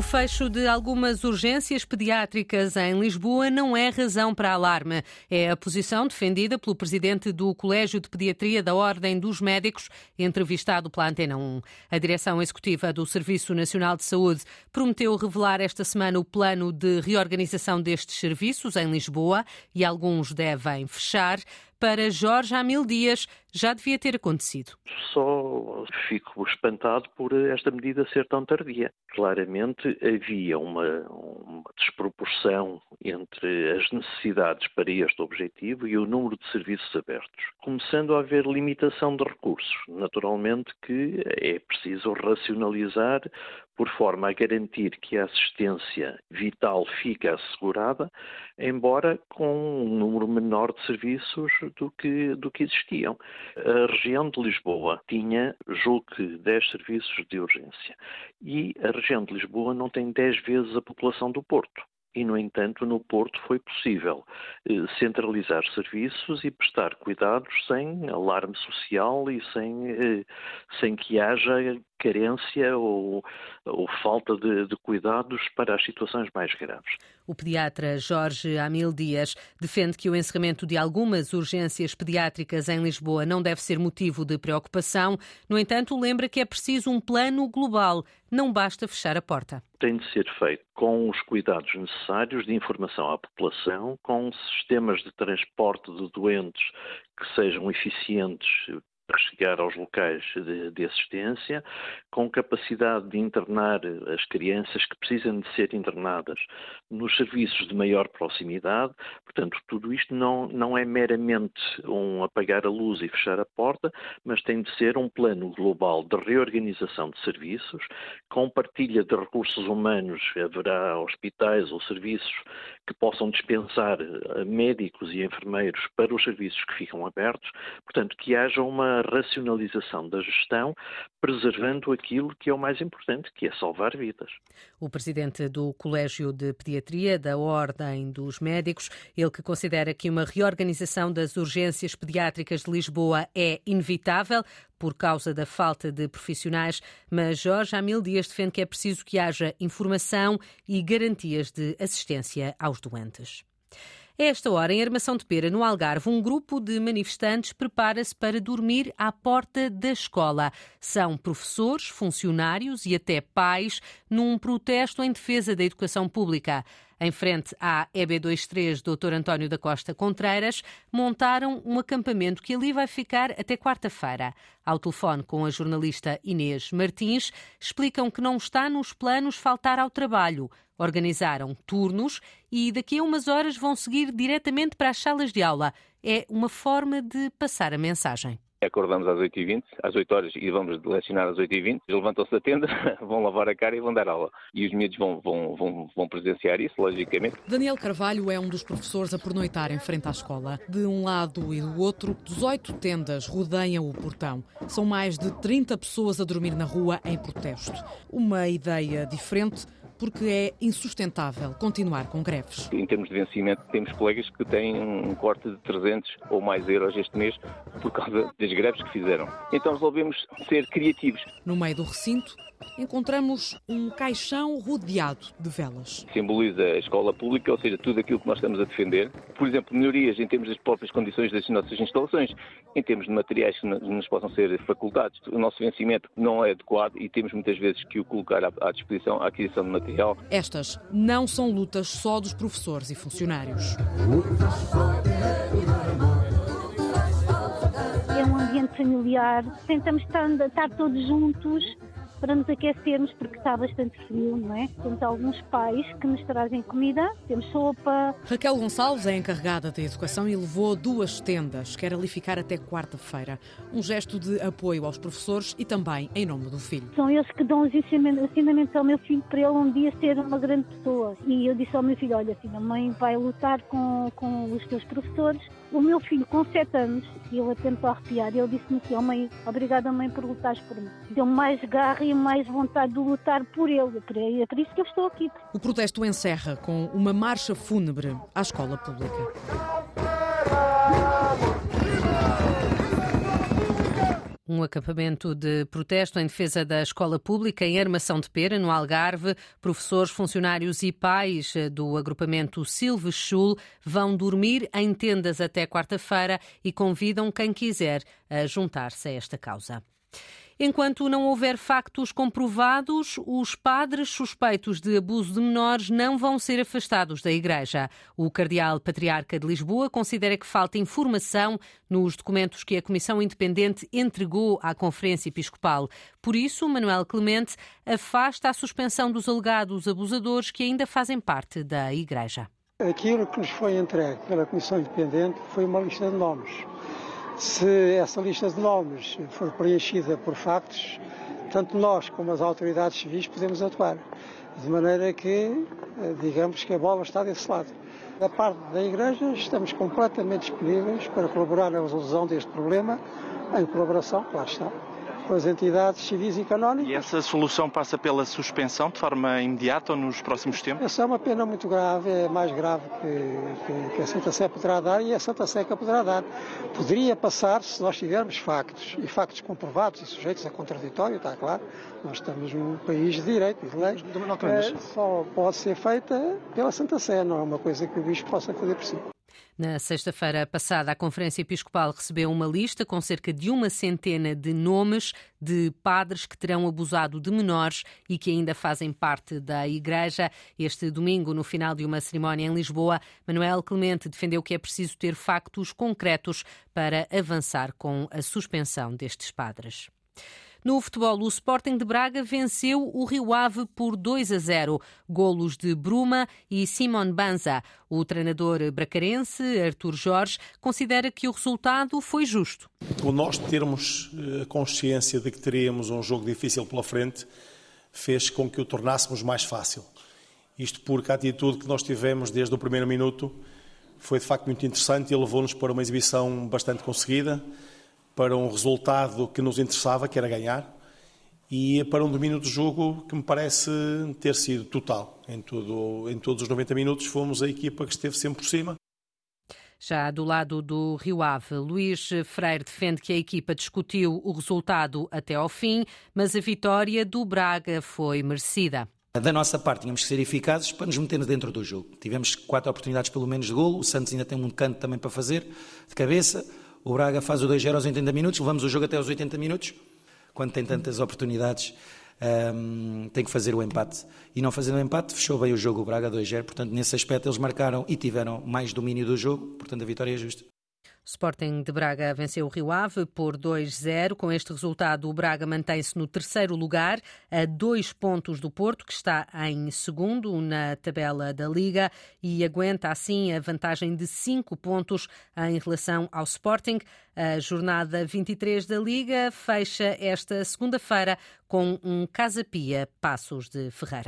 O fecho de algumas urgências pediátricas em Lisboa não é razão para alarme. É a posição defendida pelo presidente do Colégio de Pediatria da Ordem dos Médicos, entrevistado pela Antena 1. A direção executiva do Serviço Nacional de Saúde prometeu revelar esta semana o plano de reorganização destes serviços em Lisboa e alguns devem fechar. Para Jorge Amil Dias, já devia ter acontecido. Só fico espantado por esta medida ser tão tardia. Claramente havia uma, uma, desproporção entre as necessidades para este objetivo e o número de serviços abertos, começando a haver limitação de recursos. Naturalmente que é preciso racionalizar por forma a garantir que a assistência vital fica assegurada, embora com um número menor de serviços do que, do que existiam. A região de Lisboa tinha, julgo que, 10 serviços de urgência e a região de Lisboa não tem 10 vezes a população do Porto. E, no entanto, no Porto foi possível eh, centralizar serviços e prestar cuidados sem alarme social e sem, eh, sem que haja carência ou, ou falta de, de, cuidados para as situações mais graves. O pediatra Jorge Amil Dias defende que o encerramento de algumas urgências pediátricas em Lisboa não deve ser motivo de preocupação. No entanto, lembra que é preciso um plano global. Não basta fechar a porta. Tem de ser feito com os cuidados necessários de informação à população, com sistemas de transporte de doentes que sejam eficientes para chegar aos locais de, de, assistência, com capacidade de internar as crianças que precisam de ser internadas nos serviços de maior proximidade. Portanto, tudo isto não, não é meramente um apagar a luz e fechar a porta, mas tem de ser um plano global de reorganização de serviços, com partilha de recursos humanos, haverá hospitais ou serviços que possam dispensar médicos e enfermeiros para os serviços que ficam abertos, portanto, que haja uma racionalização da gestão, preservando aquilo que é o mais importante, que é salvar vidas. O presidente do Colégio de Pediatria da Ordem dos Médicos, ele que considera que uma reorganização das urgências pediátricas de Lisboa é inevitável por causa da falta de profissionais, mas Jorge Amil Dias defende que é preciso que haja informação e garantias de assistência aos doentes. Esta hora, em Armação de Pera, no Algarve, um grupo de manifestantes prepara-se para dormir à porta da escola. São professores, funcionários e até pais num protesto em defesa da educação pública. Em frente à EB23 Dr. António da Costa Contreiras, montaram um acampamento que ali vai ficar até quarta-feira. Ao telefone com a jornalista Inês Martins, explicam que não está nos planos faltar ao trabalho. Organizaram turnos e daqui a umas horas vão seguir diretamente para as salas de aula. É uma forma de passar a mensagem. Acordamos às 8h20, às 8 horas e vamos lecionar às 8h20. Levantam-se da tenda, vão lavar a cara e vão dar aula. E os miúdos vão, vão, vão, vão presenciar isso, logicamente. Daniel Carvalho é um dos professores a pernoitar em frente à escola. De um lado e do outro, 18 tendas rodeiam o portão. São mais de 30 pessoas a dormir na rua em protesto. Uma ideia diferente porque é insustentável continuar com greves. Em termos de vencimento, temos colegas que têm um corte de 300 ou mais euros este mês por causa das greves que fizeram. Então resolvemos ser criativos. No meio do recinto, encontramos um caixão rodeado de velas. Simboliza a escola pública, ou seja, tudo aquilo que nós estamos a defender. Por exemplo, melhorias em termos das próprias condições das nossas instalações, em termos de materiais que nos possam ser facultados. O nosso vencimento não é adequado e temos muitas vezes que o colocar à disposição, à aquisição de Estas não são lutas só dos professores e funcionários. É um ambiente familiar, tentamos estar, estar todos juntos para nos aquecermos, porque está bastante frio, não é? Temos alguns pais que nos trazem comida, temos sopa. Raquel Gonçalves é encarregada da educação e levou duas tendas, quer ali ficar até quarta-feira. Um gesto de apoio aos professores e também em nome do filho. São eles que dão os ensinamentos ao meu filho para ele um dia ser uma grande pessoa. E eu disse ao meu filho: Olha, filho, a mãe vai lutar com, com os teus professores. O meu filho, com 7 anos, e ele atento a arrepiar, ele disse-me assim: Oh, mãe, obrigada, mãe, por lutares por mim. Deu-me mais garra e mais vontade de lutar por ele. É por isso que eu estou aqui. O protesto encerra com uma marcha fúnebre à escola pública. Um acampamento de protesto em defesa da escola pública em Armação de Pera, no Algarve. Professores, funcionários e pais do agrupamento Silves Schul vão dormir em tendas até quarta-feira e convidam quem quiser a juntar-se a esta causa. Enquanto não houver factos comprovados, os padres suspeitos de abuso de menores não vão ser afastados da Igreja. O Cardeal Patriarca de Lisboa considera que falta informação nos documentos que a Comissão Independente entregou à Conferência Episcopal. Por isso, Manuel Clemente afasta a suspensão dos alegados abusadores que ainda fazem parte da Igreja. Aquilo que nos foi entregue pela Comissão Independente foi uma lista de nomes se essa lista de nomes for preenchida por factos, tanto nós como as autoridades civis podemos atuar. De maneira que, eh, digamos que a bola está desse lado. Da parte da Igreja, estamos completamente disponíveis para colaborar na resolução deste problema, em colaboração, claro está, com as entidades civis e canónicas. E essa solução passa pela suspensão de forma imediata ou nos próximos tempos? Essa é uma pena muito grave, é mais grave que, que, que a Santa Sé poderá dar e a Santa Sé que poderá dar. Poderia passar se nós tivermos factos, e factos comprovados e sujeitos a contraditório, está claro. Nós estamos num país de direito e de lei. É, só pode ser feita pela Santa Sé, não é uma coisa que o Bispo possa fazer por si. Na sexta-feira passada, a Conferência Episcopal recebeu uma lista com cerca de uma centena de nomes de padres que terão abusado de menores e que ainda fazem parte da Igreja. Este domingo, no final de uma cerimónia em Lisboa, Manuel Clemente defendeu que é preciso ter factos concretos para avançar com a suspensão destes padres. No futebol, o Sporting de Braga venceu o Rio Ave por 2 a 0. Golos de Bruma e Simon Banza. O treinador bracarense, Artur Jorge, considera que o resultado foi justo. O nós termos eh, consciência de que teríamos um jogo difícil pela frente fez com que o tornássemos mais fácil. Isto porque a atitude que nós tivemos desde o primeiro minuto foi de facto muito interessante e levou-nos para uma exibição bastante conseguida para um resultado que nos interessava, que era ganhar, e para um domínio do jogo que me parece ter sido total. Em, tudo, em todos os 90 minutos fomos a equipa que esteve sempre por cima. Já do lado do Rio Ave, Luís Freire defende que a equipa discutiu o resultado até ao fim, mas a vitória do Braga foi merecida. Da nossa parte, tínhamos que ser eficazes para nos metermos dentro do jogo. Tivemos quatro oportunidades, pelo menos, de golo. O Santos ainda tem um canto também para fazer, de cabeça. O Braga faz o 2-0 aos 80 minutos, levamos o jogo até aos 80 minutos. Quando tem tantas oportunidades, um, tem que fazer o empate. E não fazendo o empate, fechou bem o jogo o Braga 2-0. Portanto, nesse aspecto, eles marcaram e tiveram mais domínio do jogo. Portanto, a vitória é justa. Sporting de Braga venceu o Rio Ave por 2-0. Com este resultado, o Braga mantém-se no terceiro lugar, a dois pontos do Porto, que está em segundo na tabela da Liga e aguenta assim a vantagem de cinco pontos em relação ao Sporting. A jornada 23 da Liga fecha esta segunda-feira com um Casa Pia Passos de Ferreira.